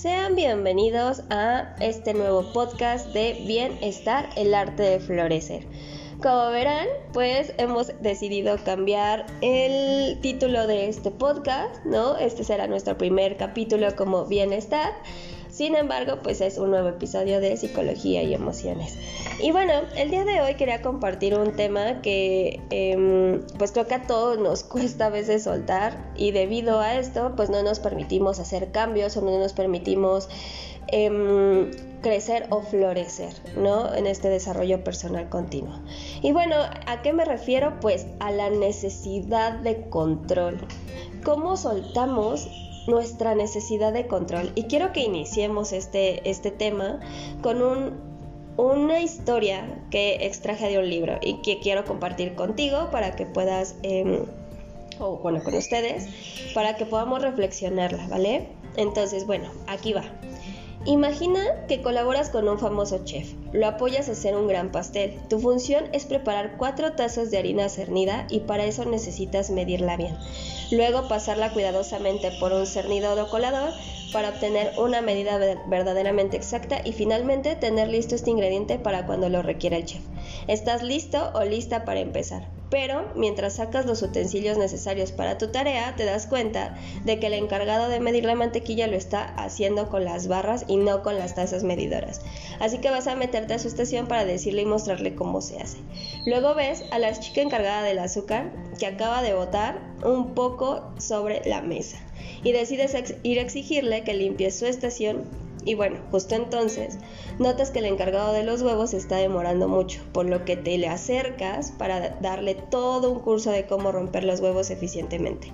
sean bienvenidos a este nuevo podcast de Bienestar, el arte de florecer. Como verán, pues hemos decidido cambiar el título de este podcast, ¿no? Este será nuestro primer capítulo como Bienestar. Sin embargo, pues es un nuevo episodio de psicología y emociones. Y bueno, el día de hoy quería compartir un tema que em, pues creo que a todos nos cuesta a veces soltar y debido a esto pues no nos permitimos hacer cambios o no nos permitimos em, crecer o florecer, ¿no? En este desarrollo personal continuo. Y bueno, ¿a qué me refiero? Pues a la necesidad de control. ¿Cómo soltamos nuestra necesidad de control. Y quiero que iniciemos este, este tema con un, una historia que extraje de un libro y que quiero compartir contigo para que puedas, em, o bueno, con ustedes, para que podamos reflexionarla, ¿vale? Entonces, bueno, aquí va. Imagina que colaboras con un famoso chef, lo apoyas a hacer un gran pastel. Tu función es preparar cuatro tazas de harina cernida y para eso necesitas medirla bien. Luego pasarla cuidadosamente por un cernidor o colador para obtener una medida verdaderamente exacta y finalmente tener listo este ingrediente para cuando lo requiera el chef. Estás listo o lista para empezar. Pero mientras sacas los utensilios necesarios para tu tarea, te das cuenta de que el encargado de medir la mantequilla lo está haciendo con las barras y no con las tazas medidoras. Así que vas a meterte a su estación para decirle y mostrarle cómo se hace. Luego ves a la chica encargada del azúcar que acaba de botar un poco sobre la mesa y decides ir a exigirle que limpie su estación y bueno, justo entonces notas que el encargado de los huevos está demorando mucho, por lo que te le acercas para darle todo un curso de cómo romper los huevos eficientemente.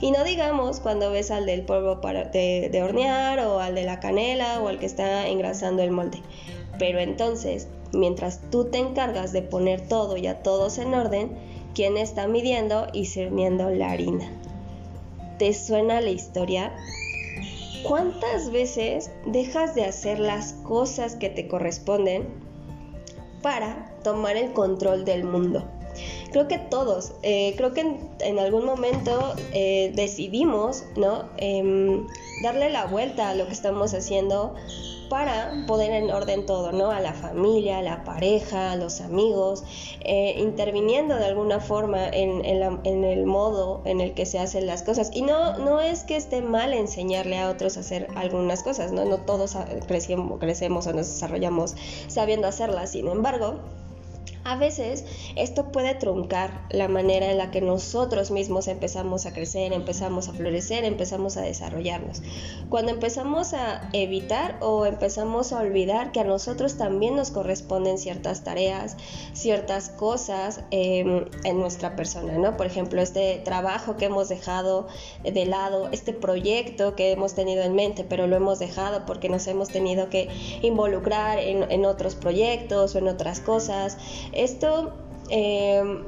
Y no digamos cuando ves al del polvo para de, de hornear o al de la canela o al que está engrasando el molde. Pero entonces, mientras tú te encargas de poner todo y a todos en orden, ¿quién está midiendo y cerniendo la harina? ¿Te suena la historia? ¿Cuántas veces dejas de hacer las cosas que te corresponden para tomar el control del mundo? Creo que todos, eh, creo que en, algún momento eh, decidimos, ¿no? Em, darle la vuelta a lo que estamos haciendo para poner en orden todo, ¿no? A la familia, a la pareja, a los amigos, eh, interviniendo de alguna forma en, el modo en el que se hacen las cosas. Y no, no es que esté mal enseñarle a otros a hacer algunas cosas, ¿no? No todos crecemos, crecemos o nos desarrollamos sabiendo hacerlas, sin embargo, a veces esto puede truncar la manera en la que nosotros mismos empezamos a crecer, empezamos a florecer, empezamos a desarrollarnos. Cuando empezamos a evitar o empezamos a olvidar que a nosotros también nos corresponden ciertas tareas, ciertas cosas em, en nuestra persona, ¿no? Por ejemplo, este trabajo que hemos dejado de lado, este proyecto que hemos tenido en mente, pero lo hemos dejado porque nos hemos tenido que involucrar en, en otros proyectos o en otras cosas esto, em,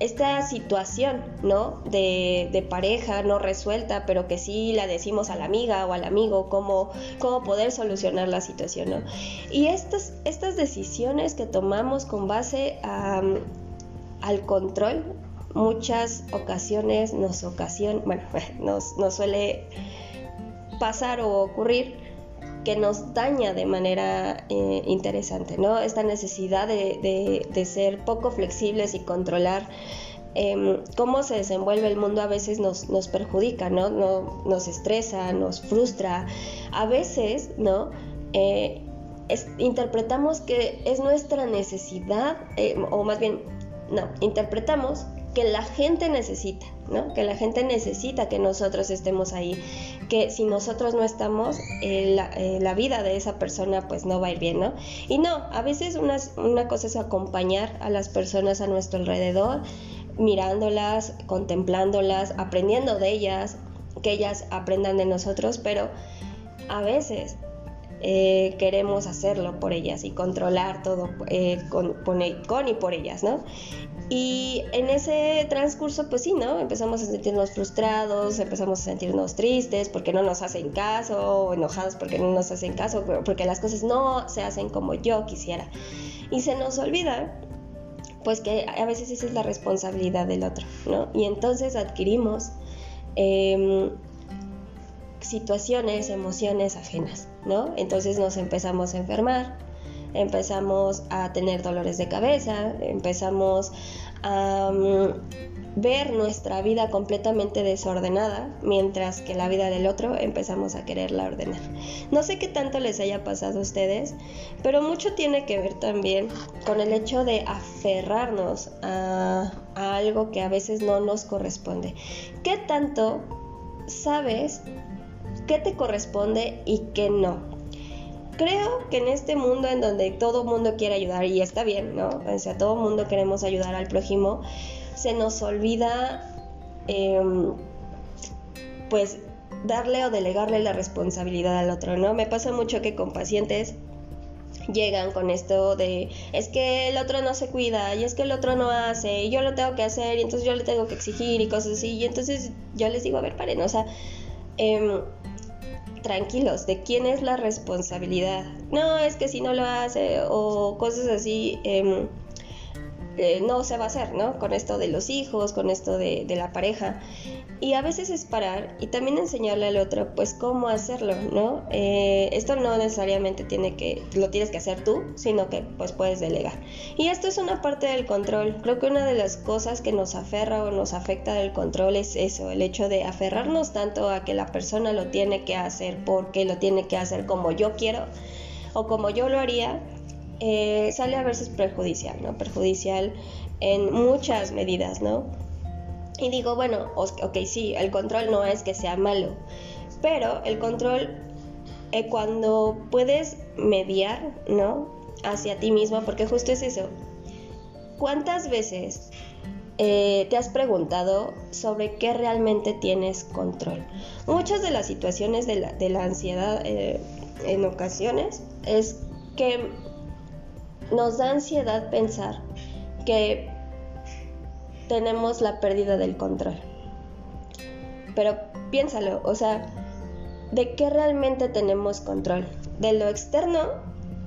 esta situación, ¿no? De, pareja no resuelta, pero que sí la decimos a la amiga o al amigo, cómo, cómo poder solucionar la situación, ¿no? Y estas, estas decisiones que tomamos con base al control, muchas ocasiones nos ocasiona, bueno, nos, nos suele pasar o ocurrir que nos daña de manera eh, interesante, ¿no? Esta necesidad de, ser poco flexibles y controlar em, cómo se desenvuelve el mundo a veces nos, perjudica, ¿no? Nos estresa, nos frustra. A veces, ¿no? Eh, interpretamos que es nuestra necesidad, eh, o más bien, no, interpretamos que la gente necesita, ¿no? Que la gente necesita que nosotros estemos ahí, que si nosotros no estamos, eh, eh, la, vida de esa persona pues no va a ir bien, ¿no? Y no, a veces una, una cosa es acompañar a las personas a nuestro alrededor, mirándolas, contemplándolas, aprendiendo de ellas, que ellas aprendan de nosotros, pero a veces eh, queremos hacerlo por ellas y controlar todo con, con, y por ellas, ¿no? Y en ese transcurso, pues sí, ¿no? Empezamos a sentirnos frustrados, empezamos a sentirnos tristes porque no nos hacen caso, o enojados porque no nos hacen caso, porque las cosas no se hacen como yo quisiera. Y se nos olvida, pues que a veces esa es la responsabilidad del otro, ¿no? Y entonces adquirimos em, situaciones, emociones ajenas, ¿no? Entonces nos empezamos a enfermar, empezamos a tener dolores de cabeza, empezamos a mm, ver nuestra vida completamente desordenada, mientras que la vida del otro empezamos a quererla ordenar. No sé qué tanto les haya pasado a ustedes, pero mucho tiene que ver también con el hecho de aferrarnos a, a algo que a veces no nos corresponde. ¿Qué tanto sabes qué te corresponde y qué no? creo que en este mundo en donde todo mundo quiere ayudar, y está bien, ¿no? O sea, todo mundo queremos ayudar al prójimo, se nos olvida, em, pues, darle o delegarle la responsabilidad al otro, ¿no? Me pasa mucho que con pacientes llegan con esto de es que el otro no se cuida y es que el otro no hace y yo lo tengo que hacer y entonces yo le tengo que exigir y cosas así y entonces yo les digo a ver paren o sea eh, tranquilos de quién es la responsabilidad. No, es que si no lo hace o cosas así, em, eh, no se va a hacer, ¿no? Con esto de los hijos, con esto de, la pareja. Y a veces es parar y también enseñarle al otro, pues, cómo hacerlo, ¿no? Eh, esto no necesariamente tiene que, lo tienes que hacer tú, sino que, pues, puedes delegar. Y esto es una parte del control. Creo que una de las cosas que nos aferra o nos afecta del control es eso, el hecho de aferrarnos tanto a que la persona lo tiene que hacer porque lo tiene que hacer como yo quiero o como yo lo haría, eh, sale a veces perjudicial, ¿no? Perjudicial en muchas medidas, ¿no? Y digo, bueno, ok, sí, el control no es que sea malo, pero el control, eh, cuando puedes mediar, ¿no? Hacia ti mismo, porque justo es eso. ¿Cuántas veces eh, te has preguntado sobre qué realmente tienes control? Muchas de las situaciones de la, de la ansiedad en ocasiones es que nos da ansiedad pensar que tenemos la pérdida del control. Pero piénsalo, o sea, ¿de qué realmente tenemos control? De lo externo,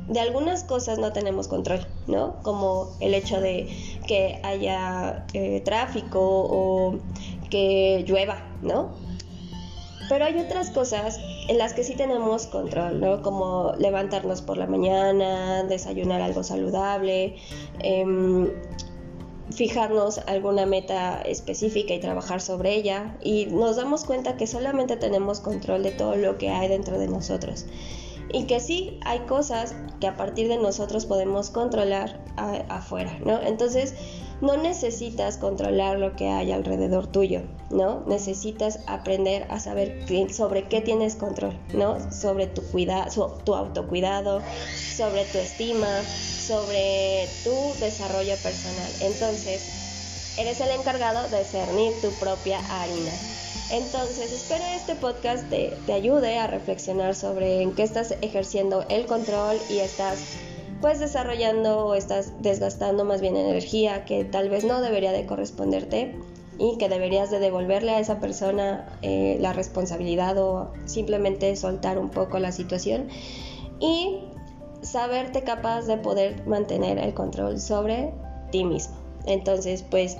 de algunas cosas no tenemos control, ¿no? Como el hecho de que haya eh, tráfico o que llueva, ¿no? Pero hay otras cosas en las que sí tenemos control, ¿no? Como levantarnos por la mañana, desayunar algo saludable, em, fijarnos alguna meta específica y trabajar sobre ella. Y nos damos cuenta que solamente tenemos control de todo lo que hay dentro de nosotros. Y que sí hay cosas que a partir de nosotros podemos controlar afuera, ¿no? Entonces, no necesitas controlar lo que hay alrededor tuyo, ¿no? Necesitas aprender a saber sobre qué tienes control, ¿no? Sobre tu cuidado, tu autocuidado, sobre tu estima, sobre tu desarrollo personal. Entonces, eres el encargado de cernir tu propia harina. Entonces, espero este podcast te, te ayude a reflexionar sobre en qué estás ejerciendo el control y estás pues desarrollando o estás desgastando más bien energía que tal vez no debería de corresponderte y que deberías de devolverle a esa persona eh, la responsabilidad o simplemente soltar un poco la situación y saberte capaz de poder mantener el control sobre ti mismo. Entonces, pues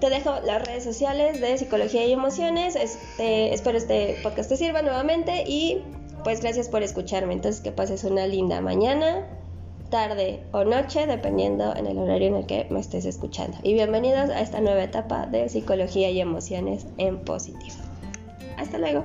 te dejo las redes sociales de psicología y emociones. Este, espero este podcast te sirva nuevamente y pues gracias por escucharme. Entonces, que pases una linda mañana tarde o noche, dependiendo en el horario en el que me estés escuchando. Y bienvenidos a esta nueva etapa de psicología y emociones en positivo. Hasta luego.